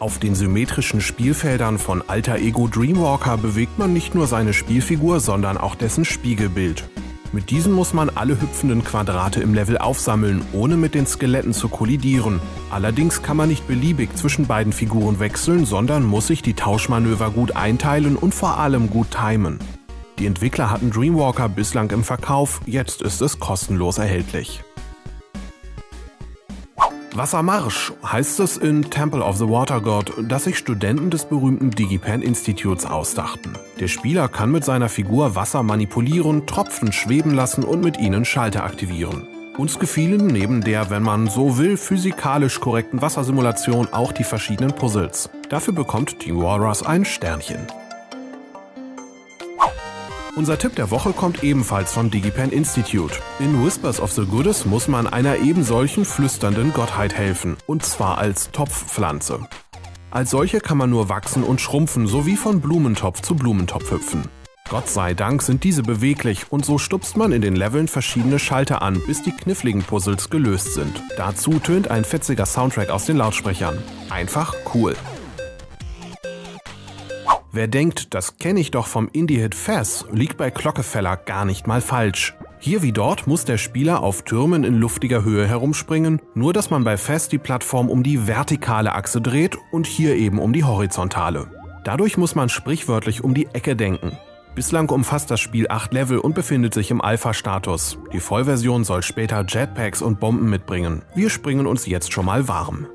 Auf den symmetrischen Spielfeldern von Alter Ego Dreamwalker bewegt man nicht nur seine Spielfigur, sondern auch dessen Spiegelbild. Mit diesen muss man alle hüpfenden Quadrate im Level aufsammeln, ohne mit den Skeletten zu kollidieren. Allerdings kann man nicht beliebig zwischen beiden Figuren wechseln, sondern muss sich die Tauschmanöver gut einteilen und vor allem gut timen. Die Entwickler hatten Dreamwalker bislang im Verkauf, jetzt ist es kostenlos erhältlich. Wassermarsch heißt es in Temple of the Water God, dass sich Studenten des berühmten Digipen Instituts ausdachten. Der Spieler kann mit seiner Figur Wasser manipulieren, Tropfen schweben lassen und mit ihnen Schalter aktivieren. Uns gefielen neben der, wenn man so will, physikalisch korrekten Wassersimulation auch die verschiedenen Puzzles. Dafür bekommt Team Walrus ein Sternchen. Unser Tipp der Woche kommt ebenfalls vom DigiPen Institute. In Whispers of the Goddess muss man einer ebensolchen flüsternden Gottheit helfen, und zwar als Topfpflanze. Als solche kann man nur wachsen und schrumpfen, sowie von Blumentopf zu Blumentopf hüpfen. Gott sei Dank sind diese beweglich und so stupst man in den Leveln verschiedene Schalter an, bis die kniffligen Puzzles gelöst sind. Dazu tönt ein fetziger Soundtrack aus den Lautsprechern. Einfach cool. Wer denkt, das kenne ich doch vom Indie-Hit Faz, liegt bei Glockefeller gar nicht mal falsch. Hier wie dort muss der Spieler auf Türmen in luftiger Höhe herumspringen, nur dass man bei Faz die Plattform um die vertikale Achse dreht und hier eben um die horizontale. Dadurch muss man sprichwörtlich um die Ecke denken. Bislang umfasst das Spiel 8 Level und befindet sich im Alpha-Status. Die Vollversion soll später Jetpacks und Bomben mitbringen. Wir springen uns jetzt schon mal warm.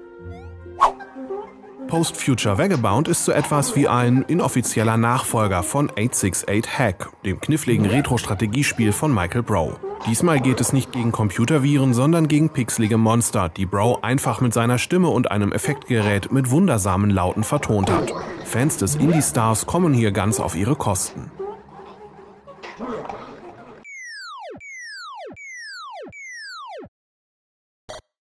Post-Future Vagabond ist so etwas wie ein inoffizieller Nachfolger von 868 Hack, dem kniffligen Retro-Strategiespiel von Michael Brow. Diesmal geht es nicht gegen Computerviren, sondern gegen pixelige Monster, die Brow einfach mit seiner Stimme und einem Effektgerät mit wundersamen Lauten vertont hat. Fans des Indie-Stars kommen hier ganz auf ihre Kosten.